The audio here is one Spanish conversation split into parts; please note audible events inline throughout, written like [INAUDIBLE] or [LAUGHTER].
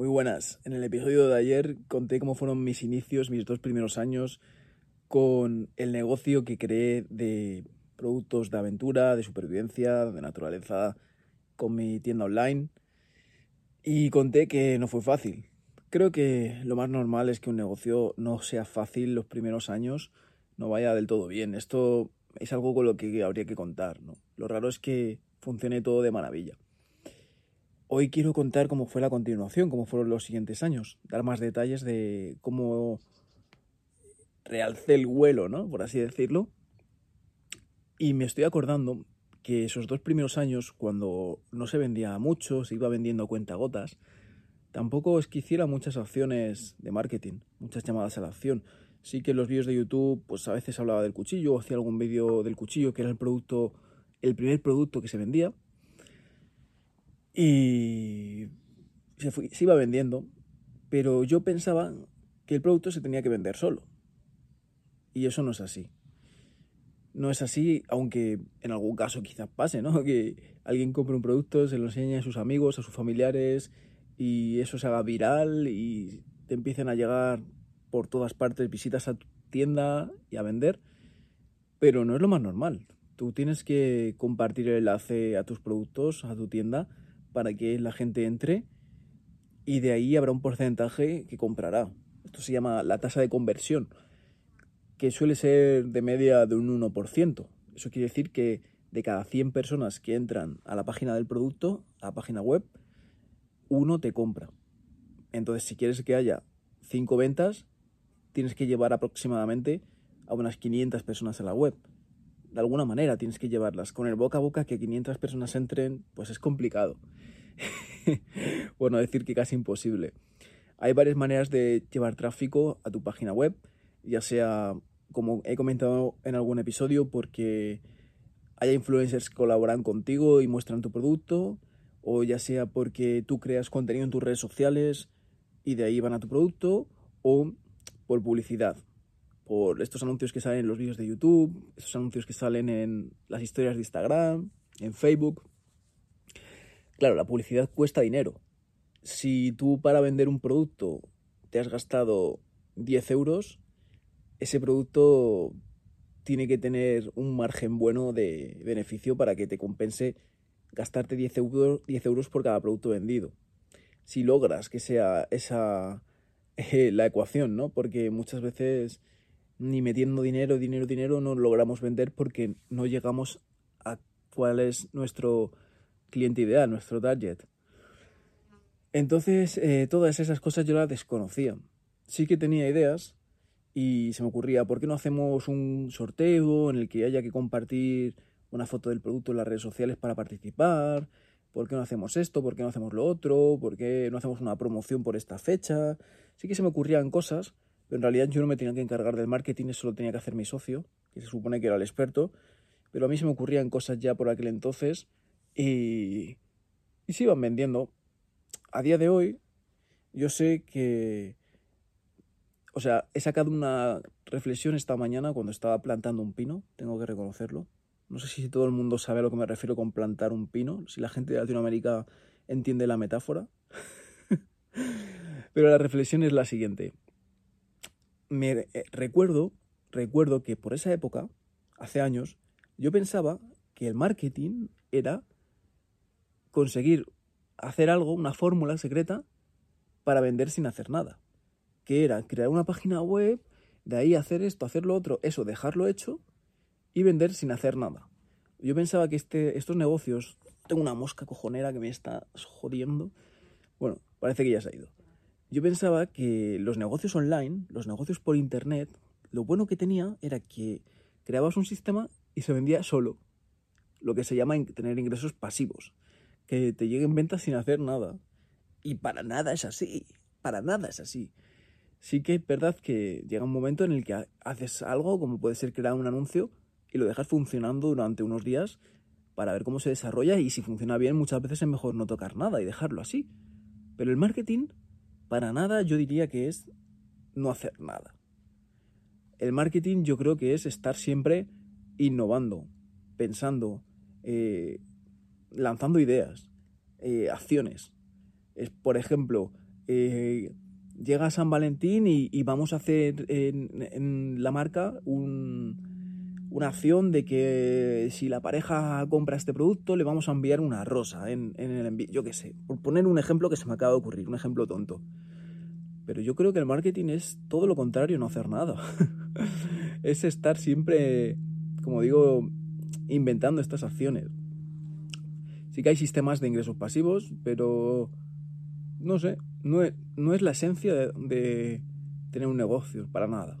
Muy buenas. En el episodio de ayer conté cómo fueron mis inicios, mis dos primeros años con el negocio que creé de productos de aventura, de supervivencia, de naturaleza, con mi tienda online. Y conté que no fue fácil. Creo que lo más normal es que un negocio no sea fácil los primeros años, no vaya del todo bien. Esto es algo con lo que habría que contar. ¿no? Lo raro es que funcione todo de maravilla. Hoy quiero contar cómo fue la continuación, cómo fueron los siguientes años, dar más detalles de cómo realcé el vuelo, ¿no? Por así decirlo. Y me estoy acordando que esos dos primeros años, cuando no se vendía mucho, se iba vendiendo cuenta gotas, tampoco es que hiciera muchas acciones de marketing, muchas llamadas a la acción. Sí que en los vídeos de YouTube, pues a veces hablaba del cuchillo, hacía algún vídeo del cuchillo, que era el producto, el primer producto que se vendía y se, se iba vendiendo, pero yo pensaba que el producto se tenía que vender solo. Y eso no es así. No es así, aunque en algún caso quizás pase, ¿no? [LAUGHS] Que alguien compre un producto, se lo enseñe a sus amigos, a sus familiares, y eso se haga viral y te empiecen a llegar por todas partes visitas a tu tienda y a vender. Pero no es lo más normal. Tú tienes que compartir el enlace a tus productos, a tu tienda, para que la gente entre y de ahí habrá un porcentaje que comprará. Esto se llama la tasa de conversión, que suele ser de media de un 1%. Eso quiere decir que de cada 100 personas que entran a la página del producto, a la página web, uno te compra. Entonces, si quieres que haya 5 ventas, tienes que llevar aproximadamente a unas 500 personas a la web. De alguna manera tienes que llevarlas. Con el boca a boca que 500 personas entren, pues es complicado. [LAUGHS] bueno, decir que casi imposible. Hay varias maneras de llevar tráfico a tu página web, ya sea, como he comentado en algún episodio, porque haya influencers que colaboran contigo y muestran tu producto, o ya sea porque tú creas contenido en tus redes sociales y de ahí van a tu producto, o por publicidad, por estos anuncios que salen en los vídeos de YouTube, estos anuncios que salen en las historias de Instagram, en Facebook. Claro, la publicidad cuesta dinero. Si tú para vender un producto te has gastado 10 euros, ese producto tiene que tener un margen bueno de beneficio para que te compense gastarte 10 euros, 10 euros por cada producto vendido. Si logras que sea esa eh, la ecuación, ¿no? Porque muchas veces ni metiendo dinero, dinero, dinero no logramos vender porque no llegamos a cuál es nuestro cliente ideal, nuestro target. Entonces, eh, todas esas cosas yo las desconocía. Sí que tenía ideas y se me ocurría, ¿por qué no hacemos un sorteo en el que haya que compartir una foto del producto en las redes sociales para participar? ¿Por qué no hacemos esto? ¿Por qué no hacemos lo otro? ¿Por qué no hacemos una promoción por esta fecha? Sí que se me ocurrían cosas, pero en realidad yo no me tenía que encargar del marketing, eso lo tenía que hacer mi socio, que se supone que era el experto, pero a mí se me ocurrían cosas ya por aquel entonces y, y se iban vendiendo. A día de hoy, yo sé que. O sea, he sacado una reflexión esta mañana cuando estaba plantando un pino, tengo que reconocerlo. No sé si todo el mundo sabe a lo que me refiero con plantar un pino, si la gente de Latinoamérica entiende la metáfora. [LAUGHS] Pero la reflexión es la siguiente. Me eh, recuerdo, recuerdo que por esa época, hace años, yo pensaba que el marketing era conseguir hacer algo, una fórmula secreta, para vender sin hacer nada. Que era crear una página web, de ahí hacer esto, hacer lo otro, eso, dejarlo hecho y vender sin hacer nada. Yo pensaba que este, estos negocios, tengo una mosca cojonera que me está jodiendo. Bueno, parece que ya se ha ido. Yo pensaba que los negocios online, los negocios por internet, lo bueno que tenía era que creabas un sistema y se vendía solo. Lo que se llama tener ingresos pasivos que te lleguen ventas sin hacer nada. Y para nada es así, para nada es así. Sí que es verdad que llega un momento en el que haces algo, como puede ser crear un anuncio, y lo dejas funcionando durante unos días para ver cómo se desarrolla y si funciona bien muchas veces es mejor no tocar nada y dejarlo así. Pero el marketing, para nada yo diría que es no hacer nada. El marketing yo creo que es estar siempre innovando, pensando, eh, lanzando ideas, eh, acciones. Es, por ejemplo, Eh, llega San Valentín y, vamos a hacer en, la marca una acción de que si la pareja compra este producto le vamos a enviar una rosa en, el envío, yo qué sé, por poner un ejemplo que se me acaba de ocurrir, un ejemplo tonto. Pero yo creo que el marketing es todo lo contrario, no hacer nada. [LAUGHS] es estar siempre, como digo, inventando estas acciones. Sí que hay sistemas de ingresos pasivos, pero no sé, no es, no es la esencia de, tener un negocio, para nada.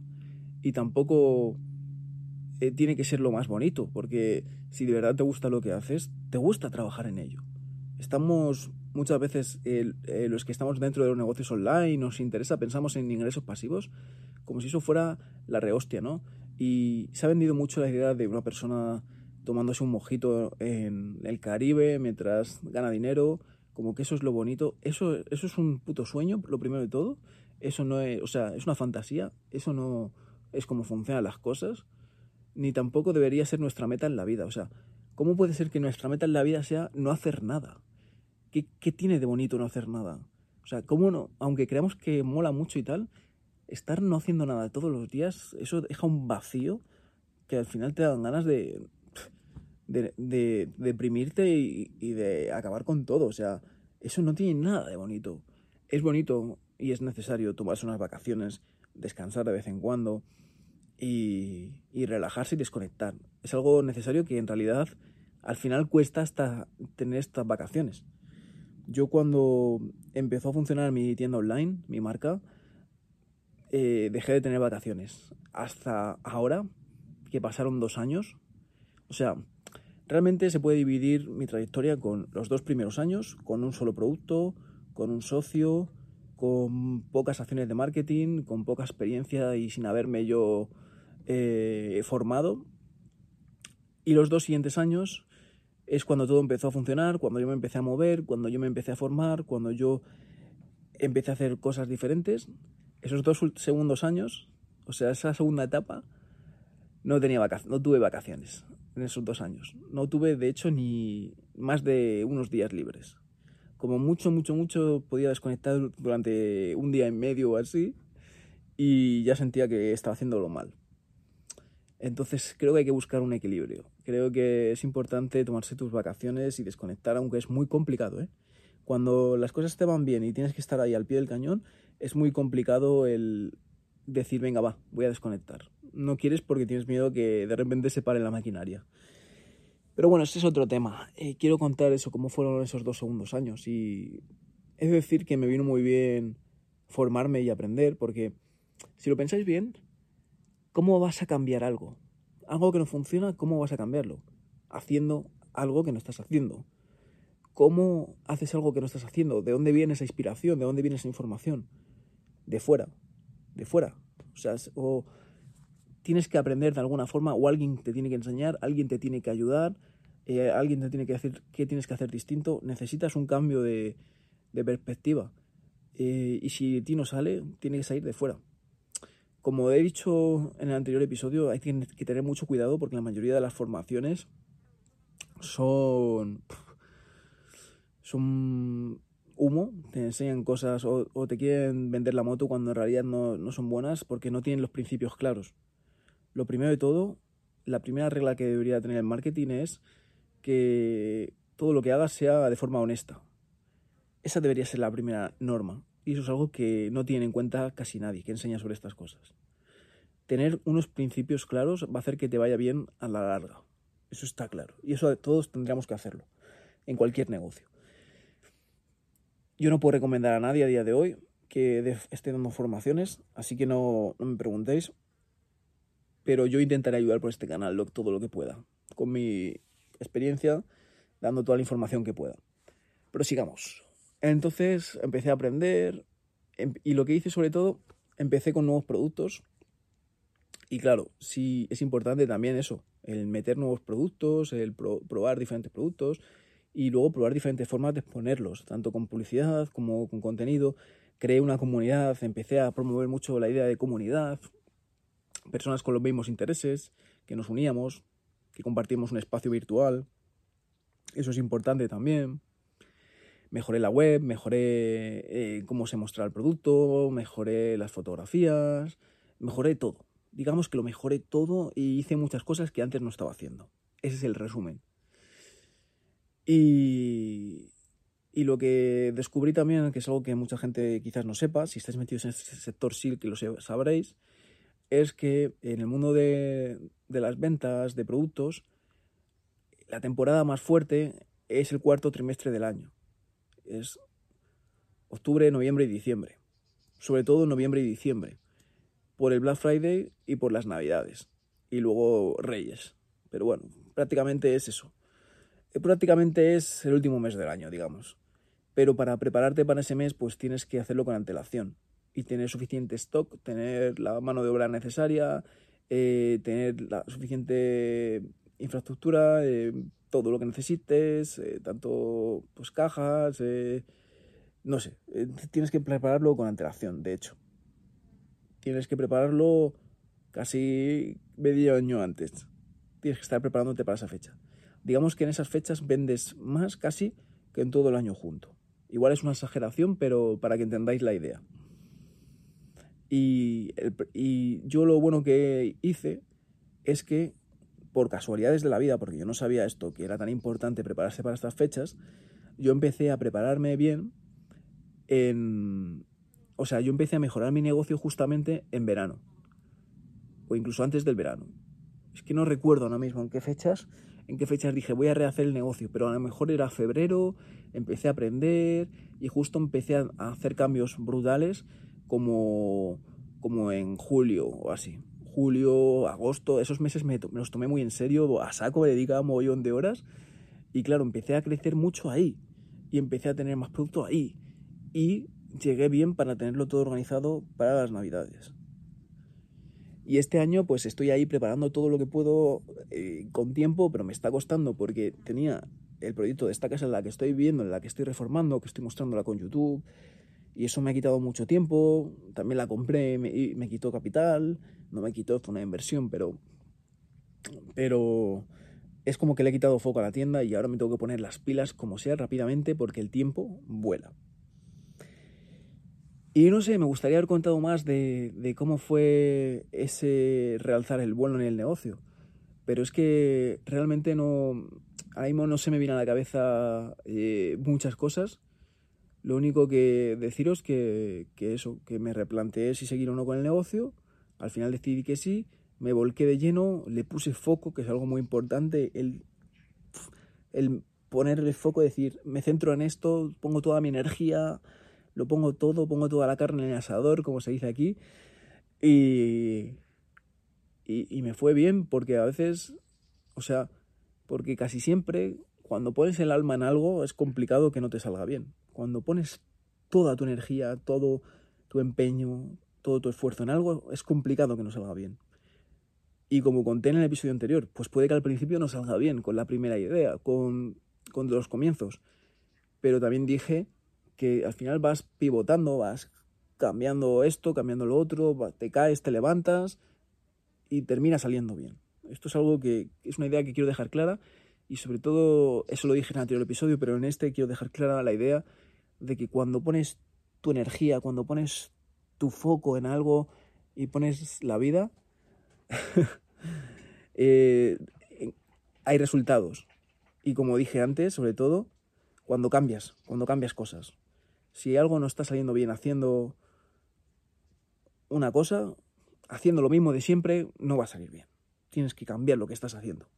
Y tampoco eh, tiene que ser lo más bonito, porque si de verdad te gusta lo que haces, te gusta trabajar en ello. Estamos muchas veces, eh, los que estamos dentro de los negocios online, nos interesa, pensamos en ingresos pasivos, como si eso fuera la rehostia, ¿no? Y se ha vendido mucho la idea de una persona tomándose un mojito en el Caribe mientras gana dinero. Como que eso es lo bonito, eso, eso es un puto sueño, lo primero de todo, eso no es, o sea, es una fantasía, eso no es como funcionan las cosas, ni tampoco debería ser nuestra meta en la vida, o sea, ¿cómo puede ser que nuestra meta en la vida sea no hacer nada? ¿Qué, qué tiene de bonito no hacer nada? O sea, ¿cómo no, aunque creamos que mola mucho y tal, estar no haciendo nada todos los días, eso deja un vacío que al final te dan ganas de, de, deprimirte y, de acabar con todo. O sea, eso no tiene nada de bonito. Es bonito y es necesario tomarse unas vacaciones, descansar de vez en cuando y, relajarse y desconectar. Es algo necesario que en realidad al final cuesta hasta tener estas vacaciones. Yo cuando empezó a funcionar mi tienda online, mi marca, eh, dejé de tener vacaciones. Hasta ahora, que pasaron dos años. O sea, Realmente se puede dividir mi trayectoria con los dos primeros años, con un solo producto, con un socio, con pocas acciones de marketing, con poca experiencia y sin haberme yo eh, formado. Y los dos siguientes años es cuando todo empezó a funcionar, cuando yo me empecé a mover, cuando yo me empecé a formar, cuando yo empecé a hacer cosas diferentes. Esos dos segundos años, o sea, esa segunda etapa, no, tenía no tuve vacaciones en esos dos años. No tuve, de hecho, ni más de unos días libres. Como mucho, mucho, mucho podía desconectar durante un día y medio o así y ya sentía que estaba haciéndolo mal. Entonces creo que hay que buscar un equilibrio. Creo que es importante tomarse tus vacaciones y desconectar, aunque es muy complicado. ¿eh? Cuando las cosas te van bien y tienes que estar ahí al pie del cañón, es muy complicado el decir, venga, va, voy a desconectar no quieres porque tienes miedo que de repente se pare la maquinaria. Pero bueno, ese es otro tema. Eh, quiero contar eso, cómo fueron esos dos segundos años. Y es decir que me vino muy bien formarme y aprender, porque si lo pensáis bien, ¿cómo vas a cambiar algo? Algo que no funciona, ¿cómo vas a cambiarlo? Haciendo algo que no estás haciendo. ¿Cómo haces algo que no estás haciendo? ¿De dónde viene esa inspiración? ¿De dónde viene esa información? De fuera. De fuera. O sea, o tienes que aprender de alguna forma o alguien te tiene que enseñar, alguien te tiene que ayudar, eh, alguien te tiene que decir qué tienes que hacer distinto. Necesitas un cambio de, perspectiva. Eh, y si a ti no sale, tiene que salir de fuera. Como he dicho en el anterior episodio, hay que tener mucho cuidado porque la mayoría de las formaciones son. son humo, te enseñan cosas o, te quieren vender la moto cuando en realidad no son buenas porque no tienen los principios claros. Lo primero de todo, la primera regla que debería tener el marketing es que todo lo que hagas sea de forma honesta. Esa debería ser la primera norma. Y eso es algo que no tiene en cuenta casi nadie que enseña sobre estas cosas. Tener unos principios claros va a hacer que te vaya bien a la larga. Eso está claro. Y eso todos tendríamos que hacerlo. En cualquier negocio. Yo no puedo recomendar a nadie a día de hoy que esté dando formaciones, así que no, no me preguntéis pero yo intentaré ayudar por este canal todo lo que pueda, con mi experiencia, dando toda la información que pueda. Pero sigamos. Entonces empecé a aprender em, y lo que hice sobre todo, empecé con nuevos productos. Y claro, sí es importante también eso, el meter nuevos productos, el probar diferentes productos y luego probar diferentes formas de exponerlos, tanto con publicidad como con contenido. Creé una comunidad, empecé a promover mucho la idea de comunidad, personas con los mismos intereses, que nos uníamos, que compartimos un espacio virtual. Eso es importante también. mejoré la web, mejoré eh, cómo se mostraba el producto, mejoré las fotografías, mejoré todo. Digamos que lo mejoré todo y hice muchas cosas que antes no estaba haciendo. Ese es el resumen. Y, y lo que descubrí también, que es algo que mucha gente quizás no sepa, si estáis metidos en este sector sí que lo sabréis, es que en el mundo de, de las ventas de productos, la temporada más fuerte es el cuarto trimestre del año. Es octubre, noviembre y diciembre. Sobre todo noviembre y diciembre. Por el Black Friday y por las Navidades. Y luego Reyes. Pero bueno, prácticamente es eso. Eh, prácticamente es el último mes del año, digamos. Pero para prepararte para ese mes, pues tienes que hacerlo con antelación. Y tener suficiente stock, tener la mano de obra necesaria, eh, tener la suficiente infraestructura, eh, todo lo que necesites, eh, tanto pues cajas, no sé, tienes que prepararlo con antelación, de hecho. Tienes que prepararlo casi medio año antes. Tienes que estar preparándote para esa fecha. Digamos que en esas fechas vendes más casi que en todo el año junto. Igual es una exageración, pero para que entendáis la idea. Y, yo lo bueno que hice es que, por casualidades de la vida, porque yo no sabía esto, que era tan importante prepararse para estas fechas, yo empecé a prepararme bien en... O sea, yo empecé a mejorar mi negocio justamente en verano. O incluso antes del verano. Es que no recuerdo ahora mismo en qué fechas, en qué fechas dije voy a rehacer el negocio, pero a lo mejor era febrero, empecé a aprender y justo empecé a hacer cambios brutales como, como en julio o así. Julio, agosto, esos meses me, los tomé muy en serio, a saco me dedicaba un mogollón de horas y claro, empecé a crecer mucho ahí y empecé a tener más producto ahí y llegué bien para tenerlo todo organizado para las navidades. Y este año pues estoy ahí preparando todo lo que puedo eh, con tiempo, pero me está costando porque tenía el proyecto de esta casa en la que estoy viviendo, en la que estoy reformando, que estoy mostrándola con YouTube, y eso me ha quitado mucho tiempo, también la compré, me, me quitó capital, no me quitó, fue una inversión, pero, pero es como que le he quitado foco a la tienda y ahora me tengo que poner las pilas como sea rápidamente porque el tiempo vuela. Y no sé, me gustaría haber contado más de, de, cómo fue ese realzar el vuelo en el negocio. Pero es que realmente no. Ahora mismo no se me viene a la cabeza eh, muchas cosas. Lo único que deciros que, que eso, que me replanteé si seguir o no con el negocio. Al final decidí que sí. Me volqué de lleno, le puse foco, que es algo muy importante. El, el ponerle foco, decir, me centro en esto, pongo toda mi energía lo pongo todo, pongo toda la carne en el asador, como se dice aquí, y, y, me fue bien porque a veces, o sea, porque casi siempre cuando pones el alma en algo es complicado que no te salga bien. Cuando pones toda tu energía, todo tu empeño, todo tu esfuerzo en algo, es complicado que no salga bien. Y como conté en el episodio anterior, pues puede que al principio no salga bien con la primera idea, con, con los comienzos. Pero también dije que al final vas pivotando, vas cambiando esto, cambiando lo otro, te caes, te levantas y termina saliendo bien. Esto es algo que es una idea que quiero dejar clara y sobre todo, eso lo dije en el anterior episodio, pero en este quiero dejar clara la idea de que cuando pones tu energía, cuando pones tu foco en algo y pones la vida, [LAUGHS] eh, hay resultados. Y como dije antes, sobre todo, cuando cambias, cuando cambias cosas. Si algo no está saliendo bien haciendo una cosa, haciendo lo mismo de siempre, no va a salir bien. Tienes que cambiar lo que estás haciendo.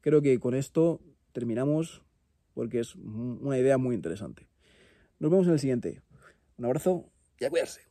Creo que con esto terminamos porque es una idea muy interesante. Nos vemos en el siguiente. Un abrazo y a cuidarse.